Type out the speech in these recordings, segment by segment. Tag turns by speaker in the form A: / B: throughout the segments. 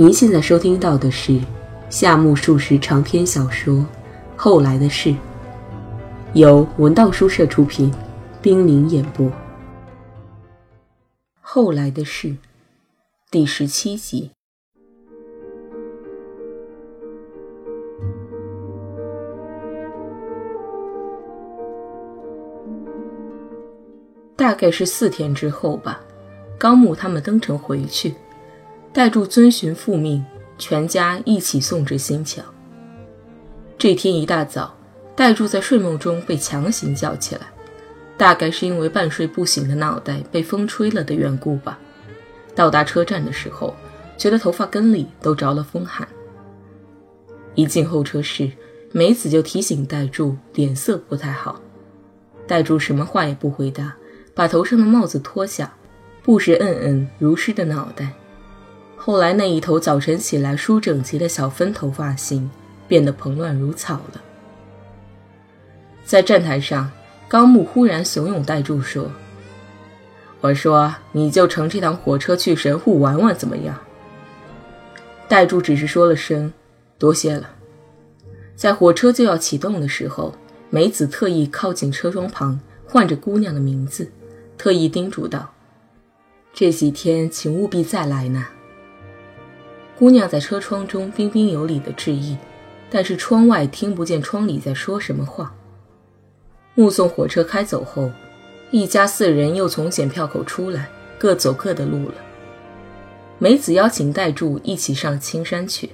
A: 您现在收听到的是夏目漱石长篇小说《后来的事》，由文道书社出品，冰凌演播。《后来的事》第十七集。大概是四天之后吧，高木他们登城回去。代柱遵循父命，全家一起送至新桥。这天一大早，代柱在睡梦中被强行叫起来，大概是因为半睡不醒的脑袋被风吹了的缘故吧。到达车站的时候，觉得头发根里都着了风寒。一进候车室，梅子就提醒代柱脸色不太好。代柱什么话也不回答，把头上的帽子脱下，不时摁摁如湿的脑袋。后来那一头早晨起来梳整齐的小分头发型变得蓬乱如草了。在站台上，高木忽然怂恿代柱说：“我说你就乘这趟火车去神户玩玩怎么样？”代柱只是说了声“多谢了”。在火车就要启动的时候，梅子特意靠近车窗旁，唤着姑娘的名字，特意叮嘱道：“这几天请务必再来呢。”姑娘在车窗中彬彬有礼的致意，但是窗外听不见窗里在说什么话。目送火车开走后，一家四人又从检票口出来，各走各的路了。梅子邀请代柱一起上青山去，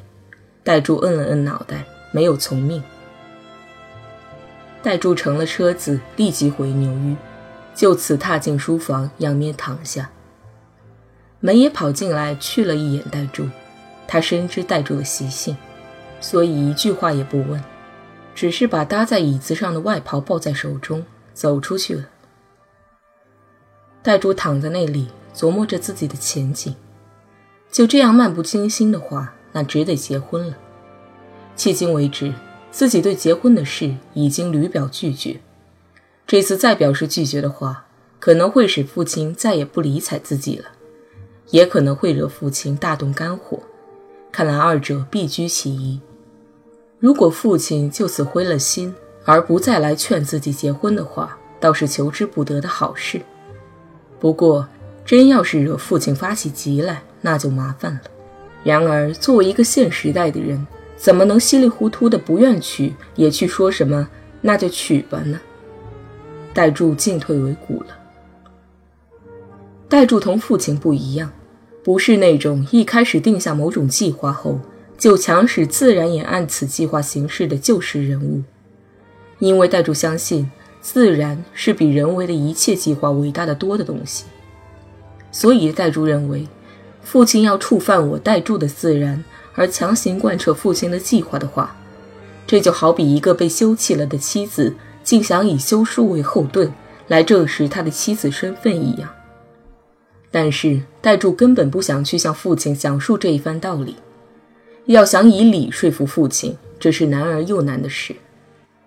A: 代柱摁了摁脑袋，没有从命。代柱乘了车子，立即回牛峪，就此踏进书房，仰面躺下。门也跑进来，去了一眼代柱。他深知代柱的习性，所以一句话也不问，只是把搭在椅子上的外袍抱在手中，走出去了。代柱躺在那里，琢磨着自己的前景。就这样漫不经心的话，那只得结婚了。迄今为止，自己对结婚的事已经屡表拒绝。这次再表示拒绝的话，可能会使父亲再也不理睬自己了，也可能会惹父亲大动肝火。看来二者必居其一。如果父亲就此灰了心，而不再来劝自己结婚的话，倒是求之不得的好事。不过，真要是惹父亲发起急来，那就麻烦了。然而，作为一个现时代的人，怎么能稀里糊涂的不愿娶，也去说什么那就娶吧呢？代柱进退维谷了。代柱同父亲不一样。不是那种一开始定下某种计划后就强使自然也按此计划行事的旧时人物，因为代柱相信自然是比人为的一切计划伟大的多的东西，所以代柱认为，父亲要触犯我代柱的自然而强行贯彻父亲的计划的话，这就好比一个被休弃了的妻子竟想以休书为后盾来证实他的妻子身份一样。但是代柱根本不想去向父亲讲述这一番道理，要想以理说服父亲，这是难而又难的事。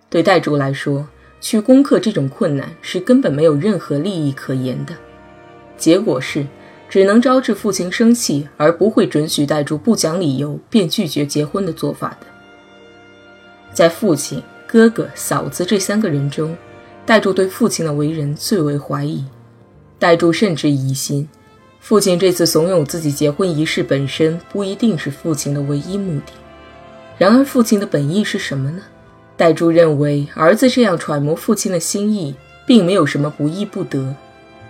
A: 对代柱来说，去攻克这种困难是根本没有任何利益可言的，结果是只能招致父亲生气，而不会准许代柱不讲理由便拒绝结婚的做法的。在父亲、哥哥、嫂子这三个人中，代柱对父亲的为人最为怀疑，代柱甚至疑心。父亲这次怂恿自己结婚仪式本身不一定是父亲的唯一目的。然而，父亲的本意是什么呢？代柱认为，儿子这样揣摩父亲的心意，并没有什么不义不得，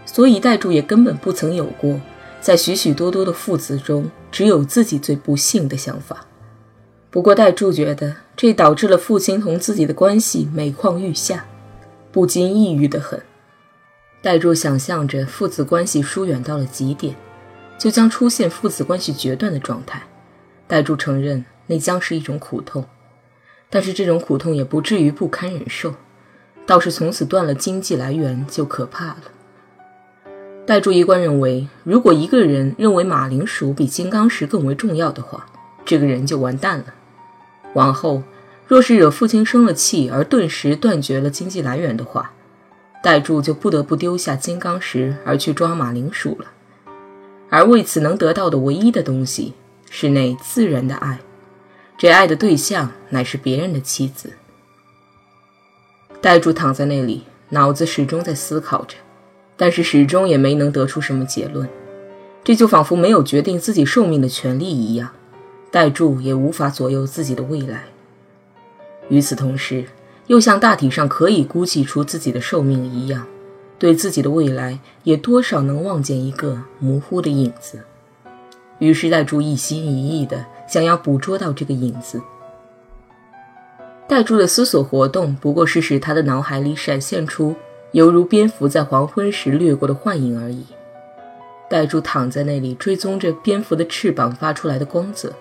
A: 所以代柱也根本不曾有过在许许多多的父子中只有自己最不幸的想法。不过，代柱觉得这导致了父亲同自己的关系每况愈下，不禁抑郁得很。代柱想象着父子关系疏远到了极点，就将出现父子关系决断的状态。代柱承认那将是一种苦痛，但是这种苦痛也不至于不堪忍受，倒是从此断了经济来源就可怕了。代柱一贯认为，如果一个人认为马铃薯比金刚石更为重要的话，这个人就完蛋了。往后若是惹父亲生了气而顿时断绝了经济来源的话，代柱就不得不丢下金刚石而去抓马铃薯了，而为此能得到的唯一的东西，是那自然的爱，这爱的对象乃是别人的妻子。戴柱躺在那里，脑子始终在思考着，但是始终也没能得出什么结论。这就仿佛没有决定自己寿命的权利一样，戴柱也无法左右自己的未来。与此同时，又像大体上可以估计出自己的寿命一样，对自己的未来也多少能望见一个模糊的影子。于是戴柱一心一意的想要捕捉到这个影子。戴柱的思索活动不过是使他的脑海里闪现出犹如蝙蝠在黄昏时掠过的幻影而已。戴柱躺在那里，追踪着蝙蝠的翅膀发出来的光泽。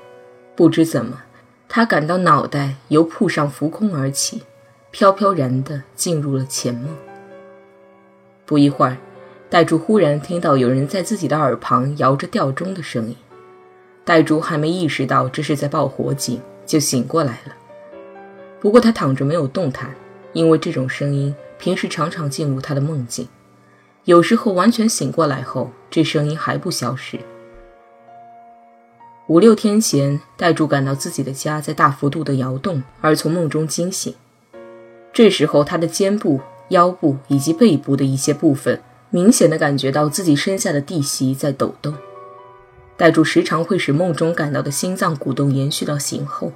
A: 不知怎么，他感到脑袋由铺上浮空而起，飘飘然地进入了浅梦。不一会儿，戴柱忽然听到有人在自己的耳旁摇着吊钟的声音。戴柱还没意识到这是在报火警，就醒过来了。不过他躺着没有动弹，因为这种声音平时常常进入他的梦境。有时候完全醒过来后，这声音还不消失。五六天前，戴柱感到自己的家在大幅度的摇动，而从梦中惊醒。这时候，他的肩部、腰部以及背部的一些部分明显的感觉到自己身下的地席在抖动。戴柱时常会使梦中感到的心脏鼓动延续到醒后。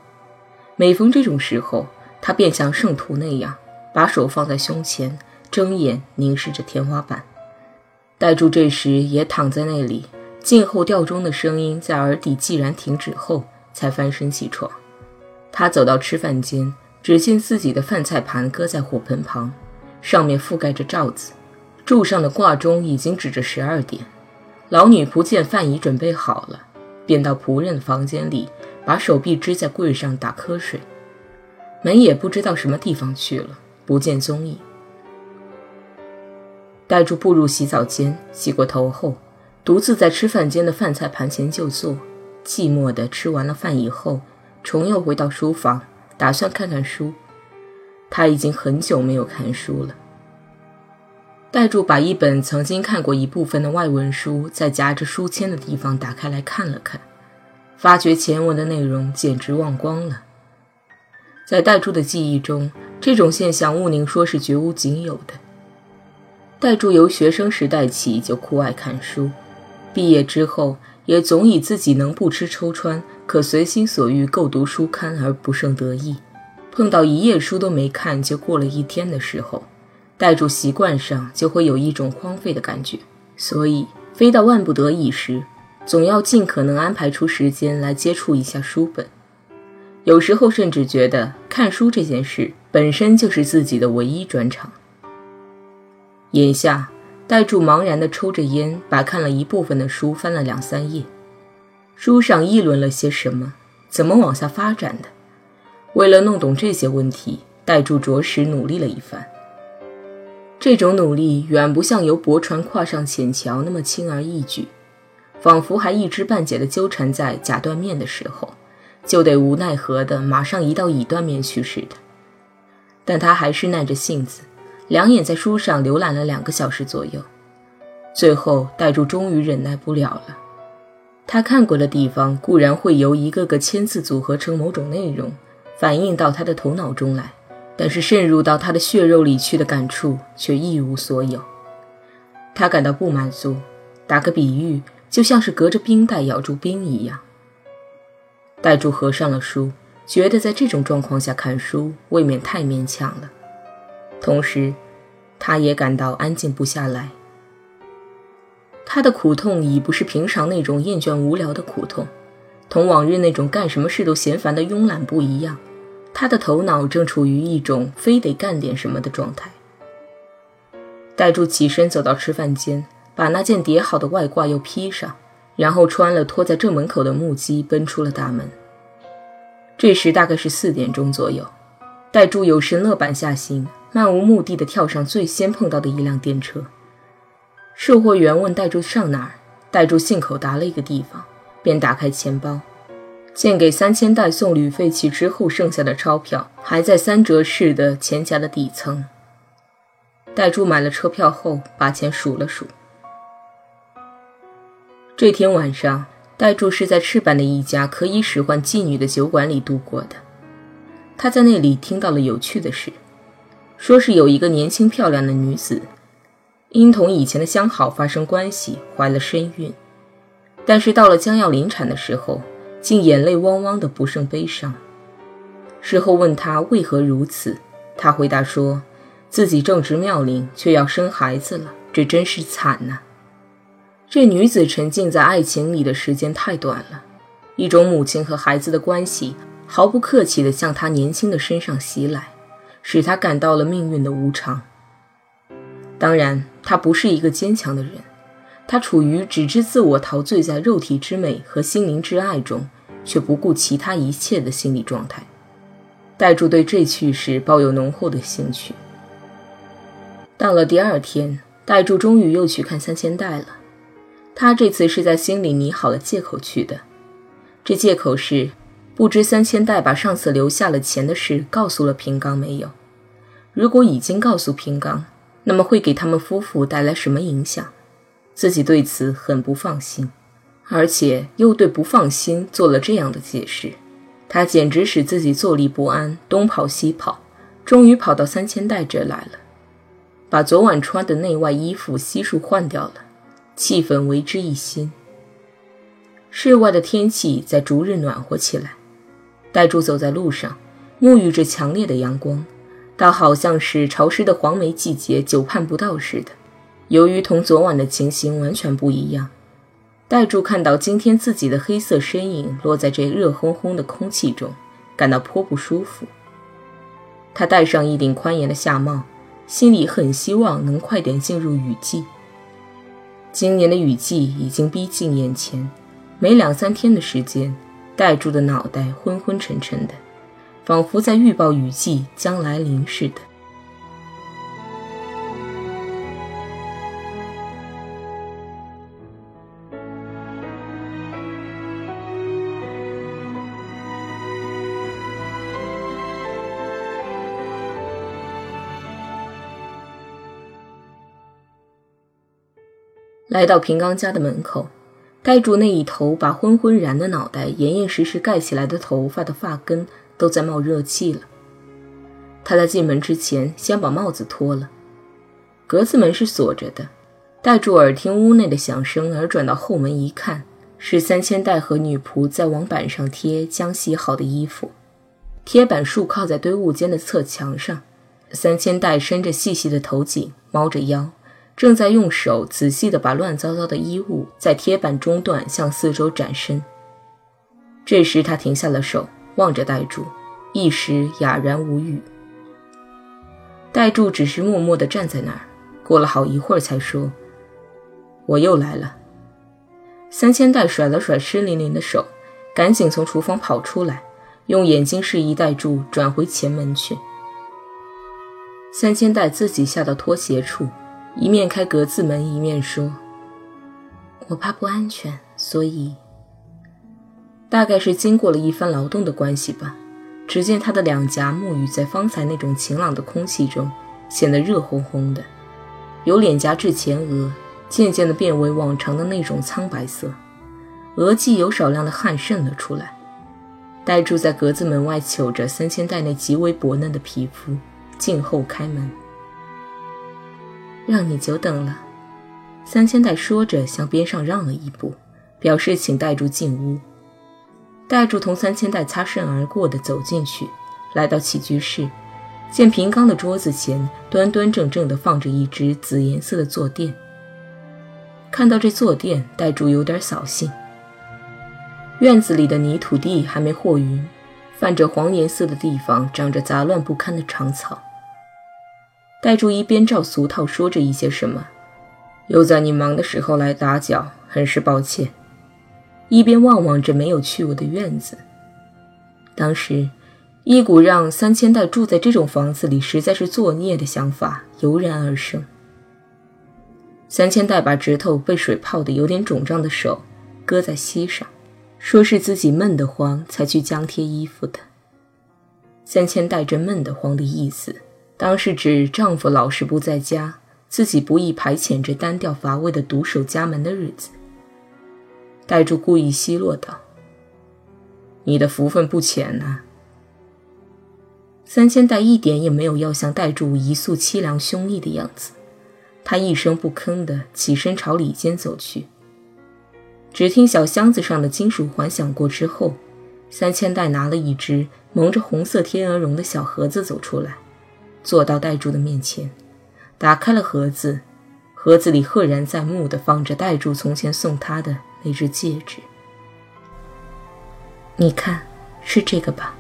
A: 每逢这种时候，他便像圣徒那样，把手放在胸前，睁眼凝视着天花板。戴柱这时也躺在那里，静候吊钟的声音在耳底既然停止后，才翻身起床。他走到吃饭间，只见自己的饭菜盘搁在火盆旁，上面覆盖着罩子，柱上的挂钟已经指着十二点。老女仆见饭已准备好了，便到仆人的房间里。把手臂支在柜上打瞌睡，门也不知道什么地方去了，不见踪影。戴柱步入洗澡间，洗过头后，独自在吃饭间的饭菜盘前就坐，寂寞地吃完了饭以后，重又回到书房，打算看看书。他已经很久没有看书了。戴柱把一本曾经看过一部分的外文书，在夹着书签的地方打开来看了看。发觉前文的内容简直忘光了。在戴柱的记忆中，这种现象毋宁说是绝无仅有的。戴柱由学生时代起就酷爱看书，毕业之后也总以自己能不吃抽穿，可随心所欲购读书刊而不胜得意。碰到一页书都没看就过了一天的时候，戴柱习惯上就会有一种荒废的感觉，所以非到万不得已时。总要尽可能安排出时间来接触一下书本，有时候甚至觉得看书这件事本身就是自己的唯一专长。眼下，戴柱茫然地抽着烟，把看了一部分的书翻了两三页，书上议论了些什么，怎么往下发展的。为了弄懂这些问题，戴柱着实努力了一番。这种努力远不像由驳船跨上浅桥那么轻而易举。仿佛还一知半解地纠缠在甲断面的时候，就得无奈何地马上移到乙断面去似的。但他还是耐着性子，两眼在书上浏览了两个小时左右。最后，戴柱终于忍耐不了了。他看过的地方固然会由一个个签字组合成某种内容，反映到他的头脑中来，但是渗入到他的血肉里去的感触却一无所有。他感到不满足。打个比喻。就像是隔着冰袋咬住冰一样。戴柱合上了书，觉得在这种状况下看书未免太勉强了。同时，他也感到安静不下来。他的苦痛已不是平常那种厌倦无聊的苦痛，同往日那种干什么事都嫌烦的慵懒不一样。他的头脑正处于一种非得干点什么的状态。戴柱起身走到吃饭间。把那件叠好的外褂又披上，然后穿了拖在正门口的木屐，奔出了大门。这时大概是四点钟左右，戴柱有神乐板下行，漫无目的地跳上最先碰到的一辆电车。售货员问戴柱上哪儿，戴柱信口答了一个地方，便打开钱包，见给三千代送旅费起之后剩下的钞票还在三折式的钱夹的底层。戴柱买了车票后，把钱数了数。这天晚上，代柱是在赤坂的一家可以使唤妓女的酒馆里度过的。他在那里听到了有趣的事，说是有一个年轻漂亮的女子，因同以前的相好发生关系，怀了身孕，但是到了将要临产的时候，竟眼泪汪汪的，不胜悲伤。事后问他为何如此，他回答说，自己正值妙龄，却要生孩子了，这真是惨呐。这女子沉浸在爱情里的时间太短了，一种母亲和孩子的关系毫不客气地向她年轻的身上袭来，使她感到了命运的无常。当然，他不是一个坚强的人，他处于只知自我陶醉在肉体之美和心灵之爱中，却不顾其他一切的心理状态。代柱对这趣事抱有浓厚的兴趣。到了第二天，代柱终于又去看三千代了。他这次是在心里拟好了借口去的，这借口是不知三千代把上次留下了钱的事告诉了平冈没有。如果已经告诉平冈，那么会给他们夫妇带来什么影响？自己对此很不放心，而且又对不放心做了这样的解释，他简直使自己坐立不安，东跑西跑，终于跑到三千代这来了，把昨晚穿的内外衣服悉数换掉了。气氛为之一新。室外的天气在逐日暖和起来，戴柱走在路上，沐浴着强烈的阳光，倒好像是潮湿的黄梅季节久盼不到似的。由于同昨晚的情形完全不一样，戴柱看到今天自己的黑色身影落在这热烘烘的空气中，感到颇不舒服。他戴上一顶宽檐的夏帽，心里很希望能快点进入雨季。今年的雨季已经逼近眼前，没两三天的时间，戴柱的脑袋昏昏沉沉的，仿佛在预报雨季将来临似的。来到平刚家的门口，盖住那一头把昏昏然的脑袋严严实实盖起来的头发的发根都在冒热气了。他在进门之前先把帽子脱了。格子门是锁着的，戴住耳听屋内的响声而转到后门一看，是三千代和女仆在网板上贴将洗好的衣服，贴板竖靠在堆物间的侧墙上。三千代伸着细细的头颈，猫着腰。正在用手仔细地把乱糟糟的衣物在贴板中段向四周展伸。这时，他停下了手，望着戴柱，一时哑然无语。戴柱只是默默地站在那儿，过了好一会儿才说：“我又来了。”三千代甩了甩湿淋淋的手，赶紧从厨房跑出来，用眼睛示意戴柱转回前门去。三千代自己下到拖鞋处。一面开格子门，一面说：“我怕不安全，所以……大概是经过了一番劳动的关系吧。只见他的两颊沐浴在方才那种晴朗的空气中，显得热烘烘的，由脸颊至前额，渐渐地变为往常的那种苍白色，额际有少量的汗渗了出来。呆住在格子门外，瞅着三千代那极为薄嫩的皮肤，静候开门。”让你久等了，三千代说着，向边上让了一步，表示请代柱进屋。代柱同三千代擦身而过的走进去，来到起居室，见平冈的桌子前端端正正的放着一只紫颜色的坐垫。看到这坐垫，代柱有点扫兴。院子里的泥土地还没和匀，泛着黄颜色的地方长着杂乱不堪的长草。戴柱一边照俗套说着一些什么，又在你忙的时候来打搅，很是抱歉。一边望望着没有去过的院子，当时一股让三千代住在这种房子里实在是作孽的想法油然而生。三千代把指头被水泡的有点肿胀的手搁在膝上，说是自己闷得慌才去将贴衣服的。三千代这闷得慌的意思。当是指丈夫老是不在家，自己不易排遣这单调乏味的独守家门的日子。戴柱故意奚落道：“你的福分不浅呐。”三千代一点也没有要向戴柱一诉凄凉凶厉的样子，他一声不吭地起身朝里间走去。只听小箱子上的金属环响过之后，三千代拿了一只蒙着红色天鹅绒的小盒子走出来，坐到戴柱的面前，打开了盒子。盒子里赫然在目的放着戴柱从前送他的那只戒指。你看，是这个吧？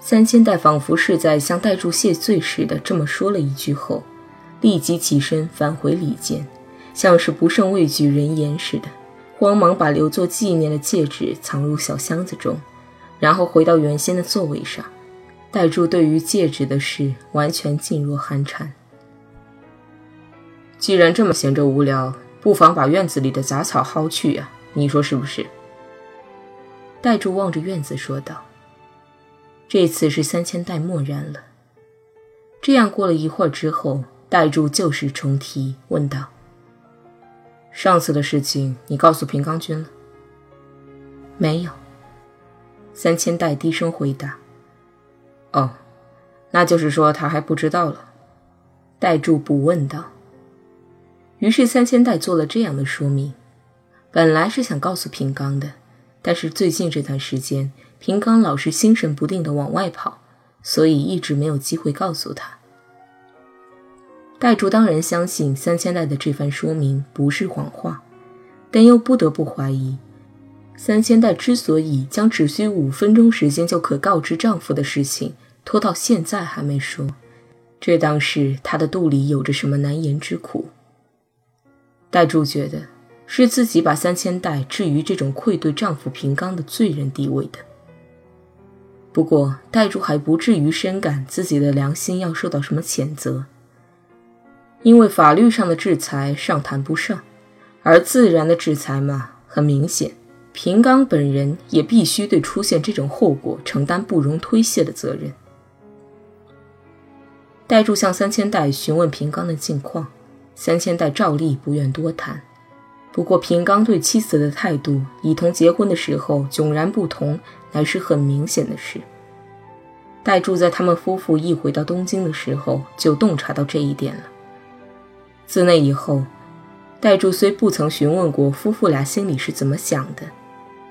A: 三千代仿佛是在向戴柱谢罪似的这么说了一句后，立即起身返回里间。像是不胜畏惧人言似的，慌忙把留作纪念的戒指藏入小箱子中，然后回到原先的座位上。戴柱对于戒指的事完全噤若寒蝉。既然这么闲着无聊，不妨把院子里的杂草薅去呀，你说是不是？戴柱望着院子说道。这次是三千代默然了。这样过了一会儿之后，戴柱旧事重提，问道。上次的事情，你告诉平冈君了？没有。三千代低声回答。哦，那就是说他还不知道了。代柱补问道。于是三千代做了这样的说明：本来是想告诉平冈的，但是最近这段时间，平冈老是心神不定的往外跑，所以一直没有机会告诉他。代竹当然相信三千代的这番说明不是谎话，但又不得不怀疑，三千代之所以将只需五分钟时间就可告知丈夫的事情拖到现在还没说，这当是她的肚里有着什么难言之苦。代柱觉得是自己把三千代置于这种愧对丈夫平冈的罪人地位的。不过代柱还不至于深感自己的良心要受到什么谴责。因为法律上的制裁尚谈不上，而自然的制裁嘛，很明显，平冈本人也必须对出现这种后果承担不容推卸的责任。代柱向三千代询问平冈的近况，三千代照例不愿多谈。不过平冈对妻子的态度已同结婚的时候迥然不同，乃是很明显的事。代柱在他们夫妇一回到东京的时候就洞察到这一点了。自那以后，代柱虽不曾询问过夫妇俩心里是怎么想的，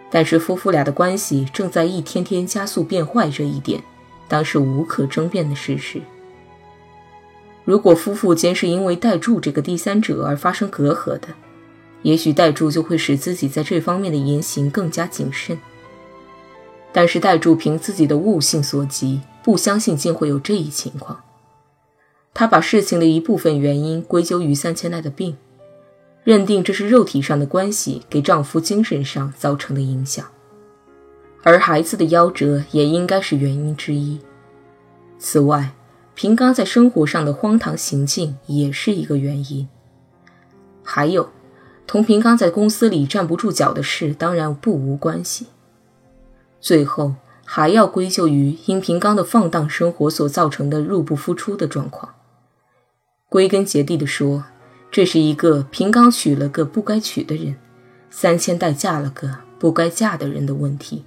A: 但是夫妇俩的关系正在一天天加速变坏这一点，当是无可争辩的事实。如果夫妇间是因为代柱这个第三者而发生隔阂的，也许代柱就会使自己在这方面的言行更加谨慎。但是代柱凭自己的悟性所及，不相信竟会有这一情况。他把事情的一部分原因归咎于三千代的病，认定这是肉体上的关系给丈夫精神上造成的影响，而孩子的夭折也应该是原因之一。此外，平冈在生活上的荒唐行径也是一个原因。还有，同平冈在公司里站不住脚的事当然不无关系。最后，还要归咎于因平冈的放荡生活所造成的入不敷出的状况。归根结底的说，这是一个平冈娶了个不该娶的人，三千代嫁了个不该嫁的人的问题。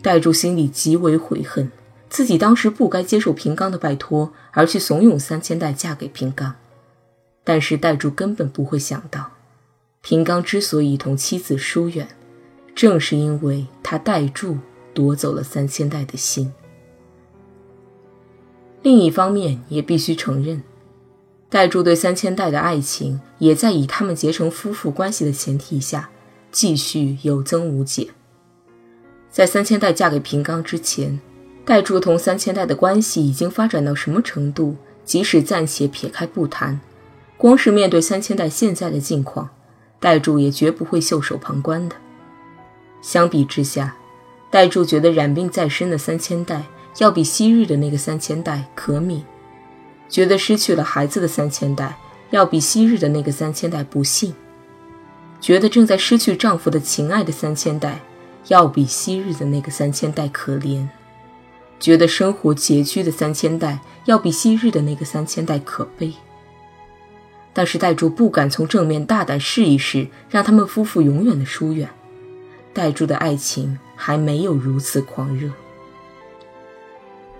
A: 代柱心里极为悔恨，自己当时不该接受平冈的拜托，而去怂恿三千代嫁给平冈。但是代柱根本不会想到，平冈之所以同妻子疏远，正是因为他代柱夺走了三千代的心。另一方面，也必须承认，代柱对三千代的爱情也在以他们结成夫妇关系的前提下继续有增无减。在三千代嫁给平冈之前，代柱同三千代的关系已经发展到什么程度？即使暂且撇开不谈，光是面对三千代现在的境况，代柱也绝不会袖手旁观的。相比之下，代柱觉得染病在身的三千代。要比昔日的那个三千代可悯，觉得失去了孩子的三千代要比昔日的那个三千代不幸，觉得正在失去丈夫的情爱的三千代要比昔日的那个三千代可怜，觉得生活拮据的三千代要比昔日的那个三千代可悲。但是代柱不敢从正面大胆试一试，让他们夫妇永远的疏远。代柱的爱情还没有如此狂热。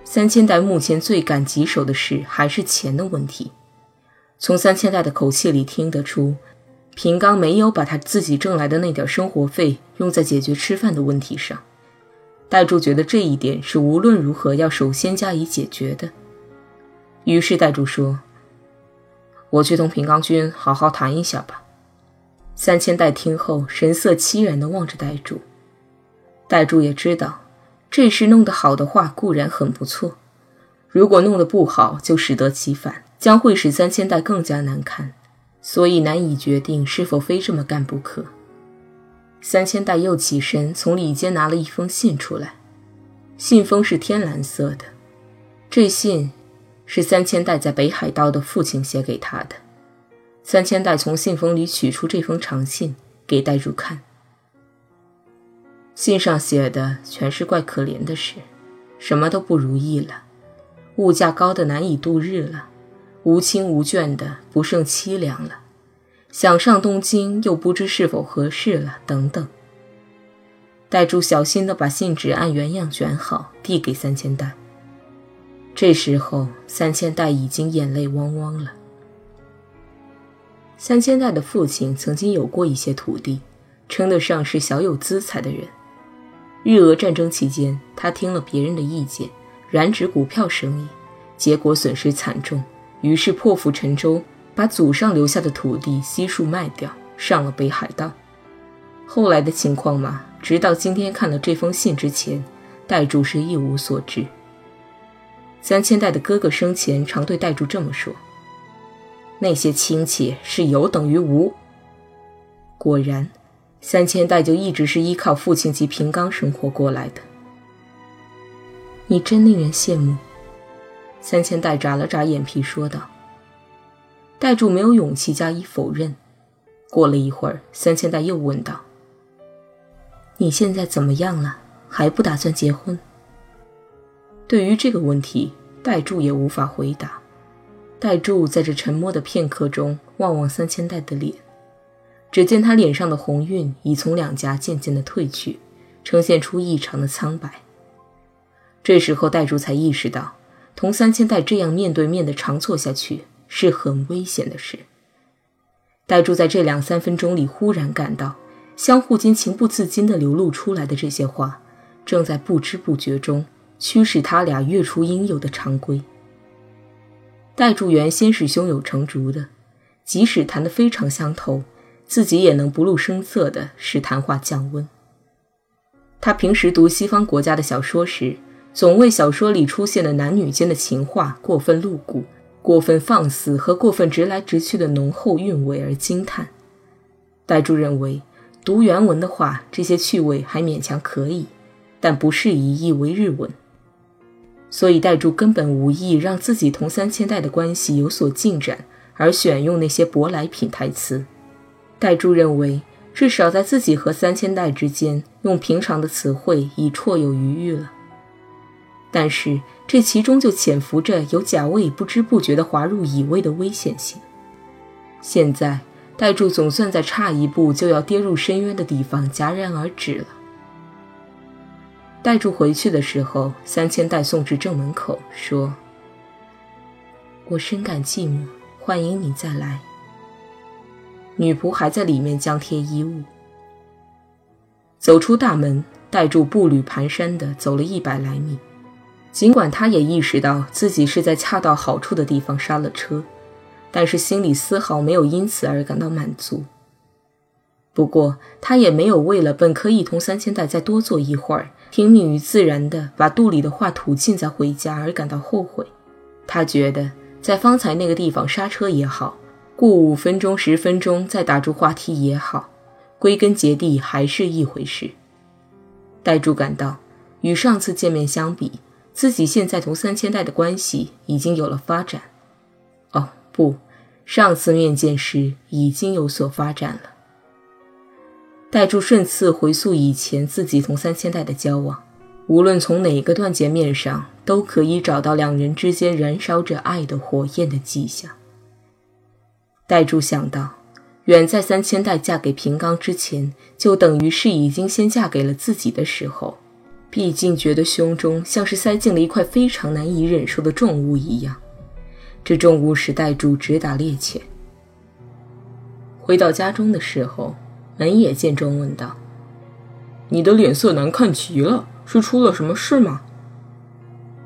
A: 三千代目前最感棘手的事还是钱的问题。从三千代的口气里听得出，平刚没有把他自己挣来的那点生活费用在解决吃饭的问题上。代柱觉得这一点是无论如何要首先加以解决的。于是代柱说：“我去同平冈君好好谈一下吧。”三千代听后神色凄然地望着代柱。代柱也知道。这事弄得好的话固然很不错，如果弄得不好，就适得其反，将会使三千代更加难堪，所以难以决定是否非这么干不可。三千代又起身从里间拿了一封信出来，信封是天蓝色的，这信是三千代在北海道的父亲写给他的。三千代从信封里取出这封长信，给代柱看。信上写的全是怪可怜的事，什么都不如意了，物价高的难以度日了，无亲无眷的不胜凄凉了，想上东京又不知是否合适了，等等。代柱小心地把信纸按原样卷好，递给三千代。这时候，三千代已经眼泪汪汪了。三千代的父亲曾经有过一些土地，称得上是小有资财的人。日俄战争期间，他听了别人的意见，染指股票生意，结果损失惨重，于是破釜沉舟，把祖上留下的土地悉数卖掉，上了北海道。后来的情况嘛，直到今天看了这封信之前，代柱是一无所知。三千代的哥哥生前常对代柱这么说：“那些亲戚是有等于无。”果然。三千代就一直是依靠父亲及平冈生活过来的。你真令人羡慕。三千代眨了眨眼皮说道。代柱没有勇气加以否认。过了一会儿，三千代又问道：“你现在怎么样了？还不打算结婚？”对于这个问题，代柱也无法回答。代柱在这沉默的片刻中望望三千代的脸。只见他脸上的红晕已从两颊渐渐的褪去，呈现出异常的苍白。这时候，代柱才意识到，同三千代这样面对面的长坐下去是很危险的事。戴柱在这两三分钟里，忽然感到，相互间情不自禁地流露出来的这些话，正在不知不觉中驱使他俩越出应有的常规。戴柱原先是胸有成竹的，即使谈得非常相投。自己也能不露声色地使谈话降温。他平时读西方国家的小说时，总为小说里出现的男女间的情话过分露骨、过分放肆和过分直来直去的浓厚韵味而惊叹。代柱认为，读原文的话，这些趣味还勉强可以，但不适宜译为日文。所以，代柱根本无意让自己同三千代的关系有所进展，而选用那些舶来品台词。代柱认为，至少在自己和三千代之间，用平常的词汇已绰有余裕了。但是这其中就潜伏着有甲位不知不觉地滑入乙位的危险性。现在，代柱总算在差一步就要跌入深渊的地方戛然而止了。代柱回去的时候，三千代送至正门口，说：“我深感寂寞，欢迎你再来。”女仆还在里面将贴衣物。走出大门，带住步履蹒跚地走了一百来米。尽管他也意识到自己是在恰到好处的地方刹了车，但是心里丝毫没有因此而感到满足。不过，他也没有为了本可以同三千代再多坐一会儿，听命于自然地把肚里的话吐尽再回家而感到后悔。他觉得在方才那个地方刹车也好。过五分钟、十分钟再打住话题也好，归根结底还是一回事。代柱感到，与上次见面相比，自己现在同三千代的关系已经有了发展。哦，不，上次面见时已经有所发展了。代柱顺次回溯以前自己同三千代的交往，无论从哪个断截面上，都可以找到两人之间燃烧着爱的火焰的迹象。代柱想到，远在三千代嫁给平冈之前，就等于是已经先嫁给了自己的时候，毕竟觉得胸中像是塞进了一块非常难以忍受的重物一样。这重物使代柱直打趔趄。回到家中的时候，门野见状问道：“
B: 你的脸色难看极了，是出了什么事吗？”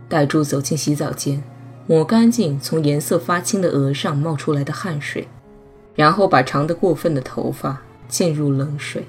A: 代柱走进洗澡间。抹干净从颜色发青的额上冒出来的汗水，然后把长得过分的头发浸入冷水。